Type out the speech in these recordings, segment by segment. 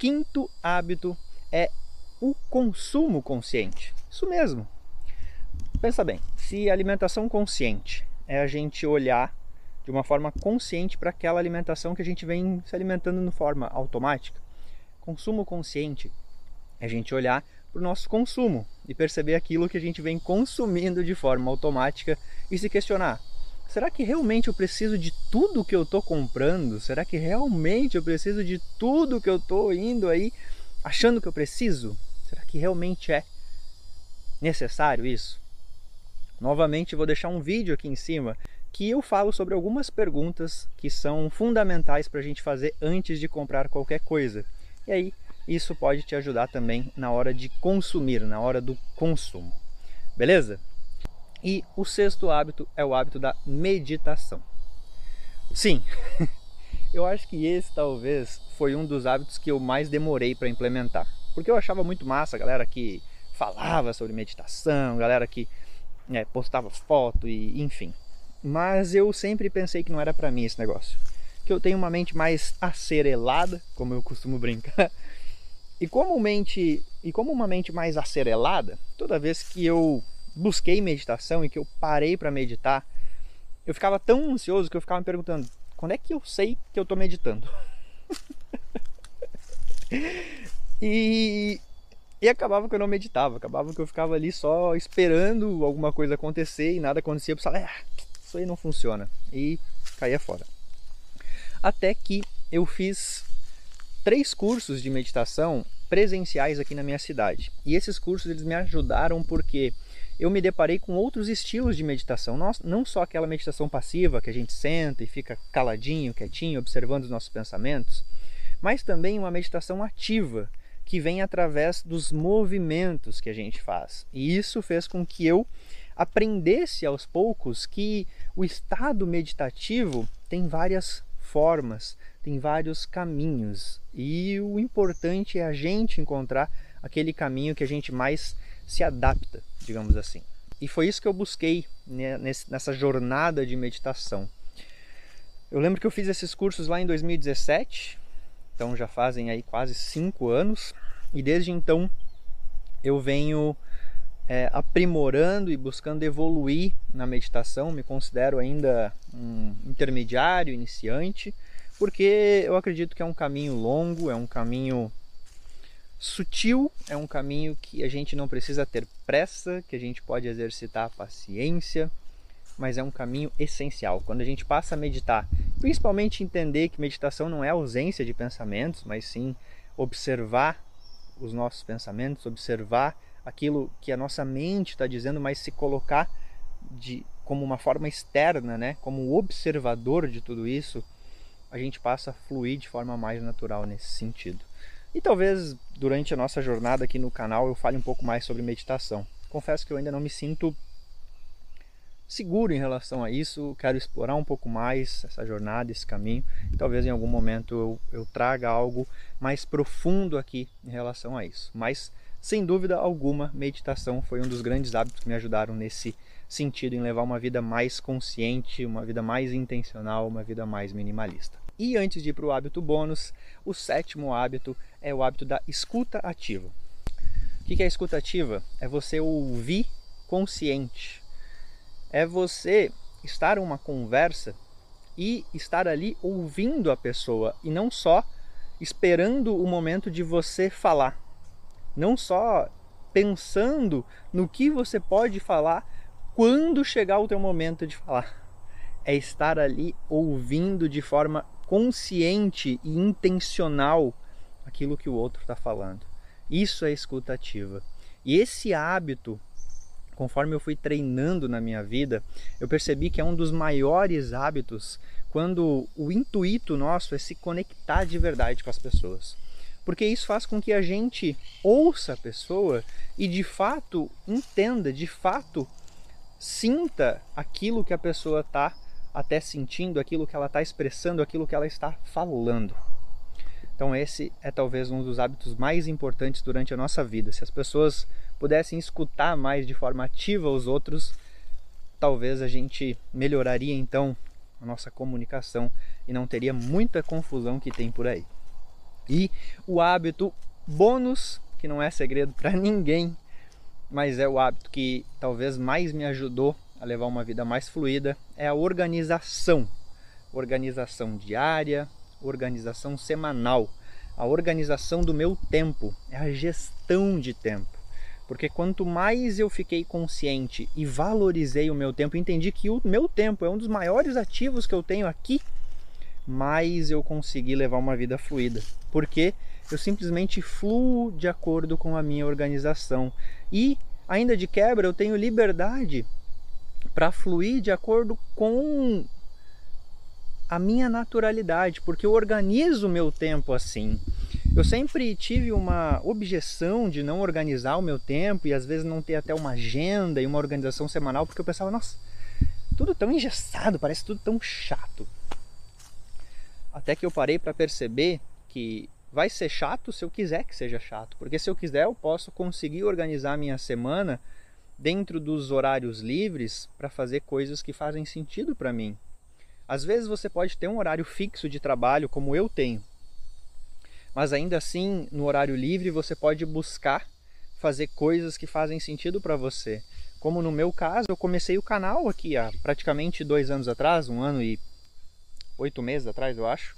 Quinto hábito é o consumo consciente. Isso mesmo. Pensa bem, se alimentação consciente é a gente olhar de uma forma consciente para aquela alimentação que a gente vem se alimentando de forma automática, consumo consciente é a gente olhar para o nosso consumo e perceber aquilo que a gente vem consumindo de forma automática e se questionar: será que realmente eu preciso de tudo que eu estou comprando? Será que realmente eu preciso de tudo que eu estou indo aí achando que eu preciso? Será que realmente é necessário isso? Novamente, vou deixar um vídeo aqui em cima que eu falo sobre algumas perguntas que são fundamentais para a gente fazer antes de comprar qualquer coisa. E aí, isso pode te ajudar também na hora de consumir, na hora do consumo. Beleza? E o sexto hábito é o hábito da meditação. Sim, eu acho que esse talvez foi um dos hábitos que eu mais demorei para implementar. Porque eu achava muito massa a galera que falava sobre meditação, galera que é, postava foto e enfim. Mas eu sempre pensei que não era para mim esse negócio. Que eu tenho uma mente mais acerelada, como eu costumo brincar, e como, mente, e como uma mente mais acerelada, toda vez que eu busquei meditação e que eu parei para meditar, eu ficava tão ansioso que eu ficava me perguntando: quando é que eu sei que eu estou meditando? e, e acabava que eu não meditava, acabava que eu ficava ali só esperando alguma coisa acontecer e nada acontecia. Eu pensava, ah, isso aí não funciona. E caía fora. Até que eu fiz três cursos de meditação presenciais aqui na minha cidade. E esses cursos eles me ajudaram porque eu me deparei com outros estilos de meditação, não só aquela meditação passiva que a gente senta e fica caladinho, quietinho, observando os nossos pensamentos, mas também uma meditação ativa que vem através dos movimentos que a gente faz. E isso fez com que eu aprendesse aos poucos que o estado meditativo tem várias formas, tem vários caminhos. E o importante é a gente encontrar aquele caminho que a gente mais se adapta, digamos assim. E foi isso que eu busquei nessa jornada de meditação. Eu lembro que eu fiz esses cursos lá em 2017, então já fazem aí quase cinco anos, e desde então eu venho é, aprimorando e buscando evoluir na meditação. Me considero ainda um intermediário, iniciante, porque eu acredito que é um caminho longo, é um caminho sutil, é um caminho que a gente não precisa ter pressa, que a gente pode exercitar a paciência, mas é um caminho essencial. Quando a gente passa a meditar, principalmente entender que meditação não é ausência de pensamentos, mas sim observar os nossos pensamentos, observar aquilo que a nossa mente está dizendo, mas se colocar de, como uma forma externa, né? como observador de tudo isso, a gente passa a fluir de forma mais natural nesse sentido. E talvez durante a nossa jornada aqui no canal eu fale um pouco mais sobre meditação. Confesso que eu ainda não me sinto seguro em relação a isso, quero explorar um pouco mais essa jornada, esse caminho. Talvez em algum momento eu, eu traga algo mais profundo aqui em relação a isso. Mas, sem dúvida alguma, meditação foi um dos grandes hábitos que me ajudaram nesse sentido, em levar uma vida mais consciente, uma vida mais intencional, uma vida mais minimalista. E antes de ir para o hábito bônus, o sétimo hábito é o hábito da escuta ativa. O que é escuta ativa? É você ouvir consciente. É você estar em uma conversa e estar ali ouvindo a pessoa e não só esperando o momento de você falar. Não só pensando no que você pode falar quando chegar o teu momento de falar. É estar ali ouvindo de forma consciente e intencional aquilo que o outro está falando. Isso é escutativa. E esse hábito, conforme eu fui treinando na minha vida, eu percebi que é um dos maiores hábitos quando o intuito nosso é se conectar de verdade com as pessoas. Porque isso faz com que a gente ouça a pessoa e de fato entenda, de fato sinta aquilo que a pessoa está até sentindo, aquilo que ela está expressando, aquilo que ela está falando. Então, esse é talvez um dos hábitos mais importantes durante a nossa vida. Se as pessoas pudessem escutar mais de forma ativa os outros, talvez a gente melhoraria então a nossa comunicação e não teria muita confusão que tem por aí. E o hábito bônus, que não é segredo para ninguém, mas é o hábito que talvez mais me ajudou a levar uma vida mais fluida, é a organização. Organização diária, organização semanal, a organização do meu tempo, é a gestão de tempo. Porque quanto mais eu fiquei consciente e valorizei o meu tempo, entendi que o meu tempo é um dos maiores ativos que eu tenho aqui, mais eu consegui levar uma vida fluida. Porque eu simplesmente fluo de acordo com a minha organização. E, ainda de quebra, eu tenho liberdade para fluir de acordo com a minha naturalidade, porque eu organizo o meu tempo assim. Eu sempre tive uma objeção de não organizar o meu tempo e às vezes não ter até uma agenda e uma organização semanal, porque eu pensava, nossa, tudo tão engessado, parece tudo tão chato. Até que eu parei para perceber que vai ser chato se eu quiser que seja chato, porque se eu quiser eu posso conseguir organizar minha semana dentro dos horários livres para fazer coisas que fazem sentido para mim. Às vezes você pode ter um horário fixo de trabalho, como eu tenho, mas ainda assim, no horário livre, você pode buscar fazer coisas que fazem sentido para você. Como no meu caso, eu comecei o canal aqui há praticamente dois anos atrás, um ano e oito meses atrás, eu acho,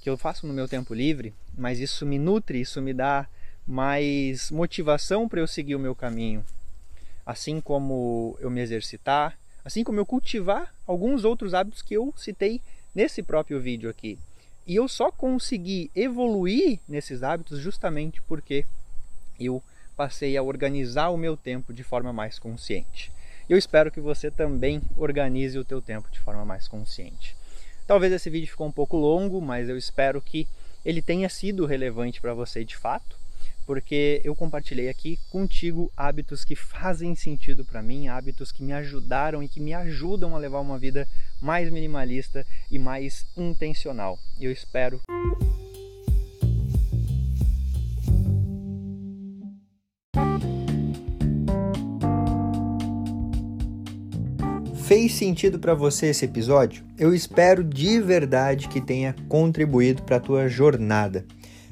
que eu faço no meu tempo livre, mas isso me nutre, isso me dá mais motivação para eu seguir o meu caminho. Assim como eu me exercitar, assim como eu cultivar alguns outros hábitos que eu citei nesse próprio vídeo aqui. E eu só consegui evoluir nesses hábitos justamente porque eu passei a organizar o meu tempo de forma mais consciente. Eu espero que você também organize o teu tempo de forma mais consciente. Talvez esse vídeo ficou um pouco longo, mas eu espero que ele tenha sido relevante para você de fato porque eu compartilhei aqui contigo hábitos que fazem sentido para mim, hábitos que me ajudaram e que me ajudam a levar uma vida mais minimalista e mais intencional. Eu espero Fez sentido para você esse episódio? Eu espero de verdade que tenha contribuído para a tua jornada.